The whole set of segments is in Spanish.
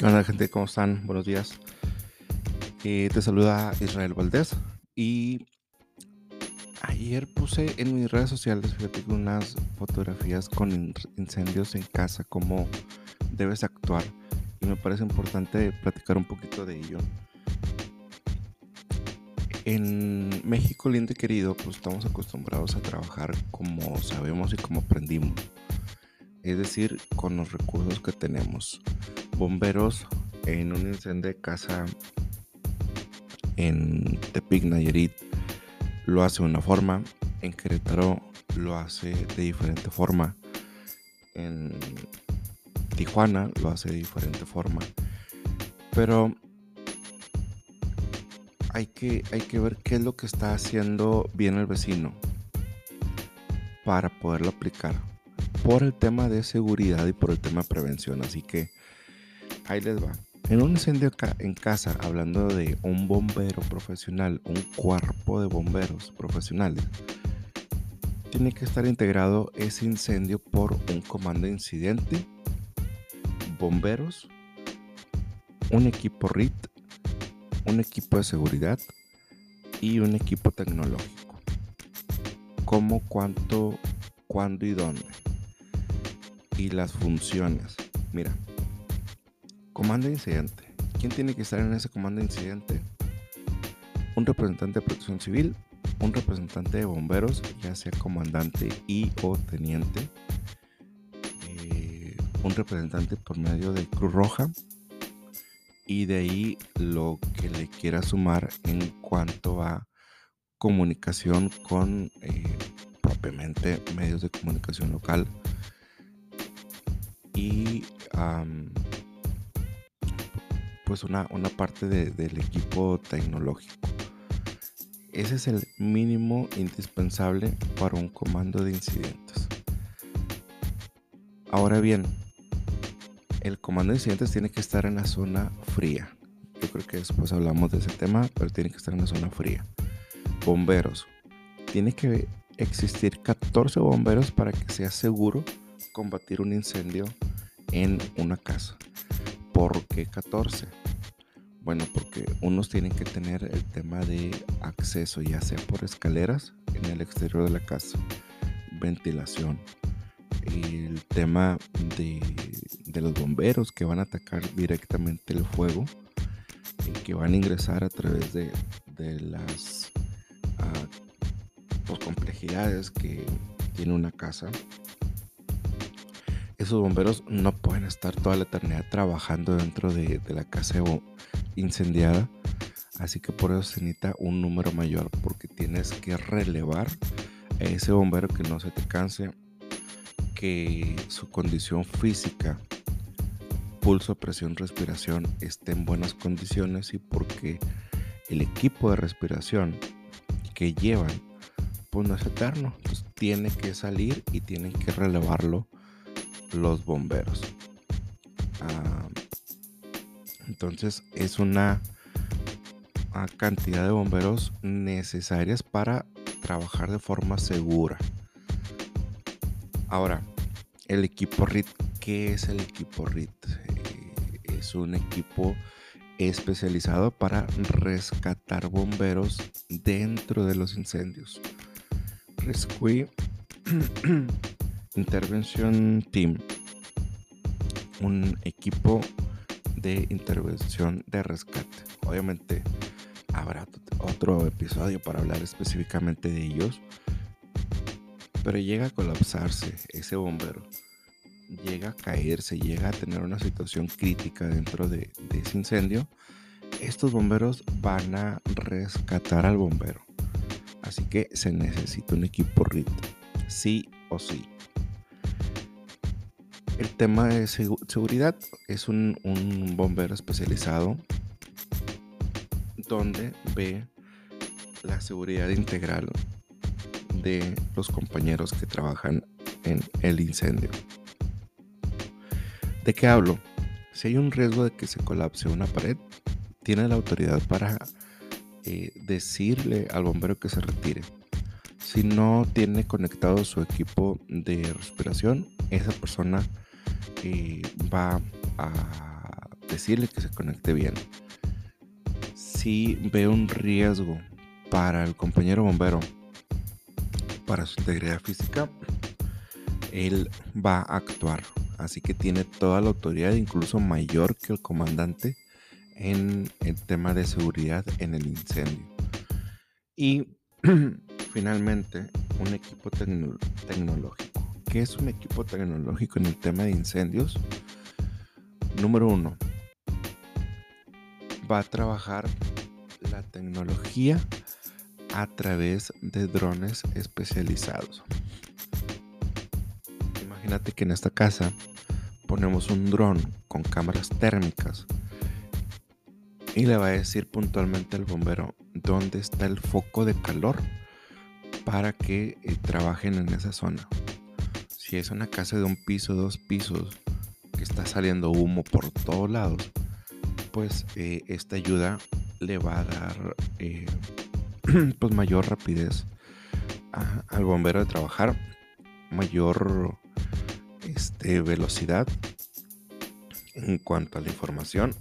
¿Qué onda gente? ¿Cómo están? Buenos días. Eh, te saluda Israel Valdés y ayer puse en mis redes sociales fíjate, unas fotografías con incendios en casa, cómo debes actuar y me parece importante platicar un poquito de ello. En México lindo y querido, pues estamos acostumbrados a trabajar como sabemos y como aprendimos, es decir, con los recursos que tenemos bomberos en un incendio de casa en Tepic, Nayarit, lo hace de una forma. En Querétaro lo hace de diferente forma. En Tijuana lo hace de diferente forma. Pero hay que, hay que ver qué es lo que está haciendo bien el vecino para poderlo aplicar. Por el tema de seguridad y por el tema de prevención. Así que Ahí les va. En un incendio en casa, hablando de un bombero profesional, un cuerpo de bomberos profesionales, tiene que estar integrado ese incendio por un comando de incidente, bomberos, un equipo RIT, un equipo de seguridad y un equipo tecnológico. ¿Cómo, cuánto, cuándo y dónde? Y las funciones. Mira, Comando de incidente. ¿Quién tiene que estar en ese comando de incidente? Un representante de protección civil, un representante de bomberos, ya sea comandante y o teniente, eh, un representante por medio de Cruz Roja y de ahí lo que le quiera sumar en cuanto a comunicación con eh, propiamente medios de comunicación local y pues una, parte del equipo tecnológico. Ese es el mínimo indispensable para un comando de incidentes. Ahora bien, el comando de incidentes tiene que estar en la zona fría. Yo creo que después hablamos de ese tema, pero tiene que estar en la zona fría. Bomberos. Tiene que existir 14 bomberos para que sea seguro combatir un incendio en una casa. ¿Por qué 14? Bueno, porque unos tienen que tener el tema de acceso, ya sea por escaleras en el exterior de la casa, ventilación, el tema de, los bomberos que van a atacar directamente el fuego y que van a ingresar a través de, las ah, pues, complejidades que tiene una casa esos bomberos no pueden estar toda la eternidad trabajando dentro de, la casa incendiada. Así que por eso se necesita un número mayor porque tienes que relevar a ese bombero que no se te canse, que su condición física, pulso, presión, respiración esté en buenas condiciones y porque el equipo de respiración que llevan pues no es eterno, pues tiene que salir y tienen que relevarlo los bomberos. Ah, entonces es una, cantidad de bomberos necesarias para trabajar de forma segura. Ahora, el equipo RIT, ¿qué es el equipo RIT? Eh, es un equipo especializado para rescatar bomberos dentro de los incendios. Rescue Intervención Team, un equipo de intervención de rescate. Obviamente habrá otro episodio para hablar específicamente de ellos, pero llega a colapsarse ese bombero, llega a caerse, llega a tener una situación crítica dentro de, ese incendio, estos bomberos van a rescatar al bombero. Así que se necesita un equipo RIT, sí o sí. El tema de seguridad es un, bombero especializado donde ve la seguridad integral de los compañeros que trabajan en el incendio. ¿De qué hablo? Si hay un riesgo de que se colapse una pared, tiene la autoridad para eh, decirle al bombero que se retire. Si no tiene conectado su equipo de respiración, esa persona va a decirle que se conecte bien. Si ve un riesgo para el compañero bombero, para su integridad física, él va a actuar. Así que tiene toda la autoridad, incluso mayor que el comandante, en el tema de seguridad en el incendio. Y finalmente, un equipo tecnológico. ¿Qué es un equipo tecnológico en el tema de incendios? Número uno, va a trabajar la tecnología a través de drones especializados. Imagínate que en esta casa ponemos un dron con cámaras térmicas y le va a decir puntualmente al bombero dónde está el foco de calor para que eh, trabajen en esa zona. Si es una casa de un piso, dos pisos, que está saliendo humo por todos lados, pues eh, esta ayuda le va a dar eh, pues mayor rapidez al bombero de trabajar, mayor este, velocidad en cuanto a la información.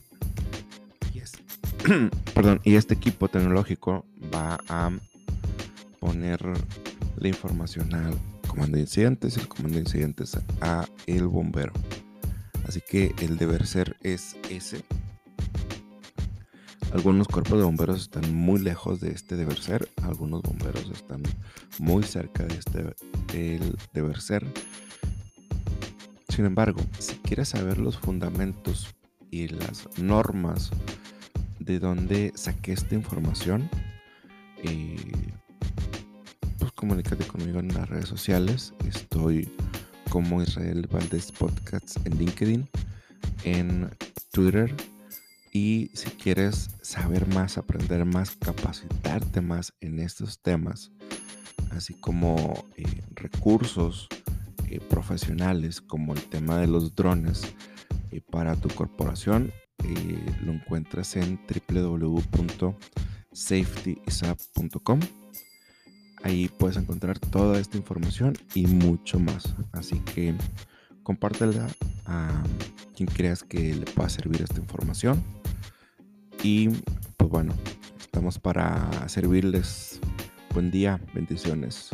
Perdón, y este equipo tecnológico va a poner la información al comando de incidentes y el comando de incidentes a el bombero. Así que el deber ser es ese. Algunos cuerpos de bomberos están muy lejos de este deber ser, algunos bomberos están muy cerca de este el deber ser. Sin embargo, si quieres saber los fundamentos y las normas de dónde saqué esta información, eh, comunícate conmigo en las redes sociales. Estoy como Israel Valdés Podcasts en LinkedIn, en Twitter. Y si quieres saber más, aprender más, capacitarte más en estos temas, así como eh, recursos eh, profesionales como el tema de los drones para tu corporación, eh, lo encuentras en www.safetyisap.com. Ahí puedes encontrar toda esta información y mucho más. Así que compártela a quien creas que le pueda servir esta información. Y pues bueno, estamos para servirles. Buen día, bendiciones.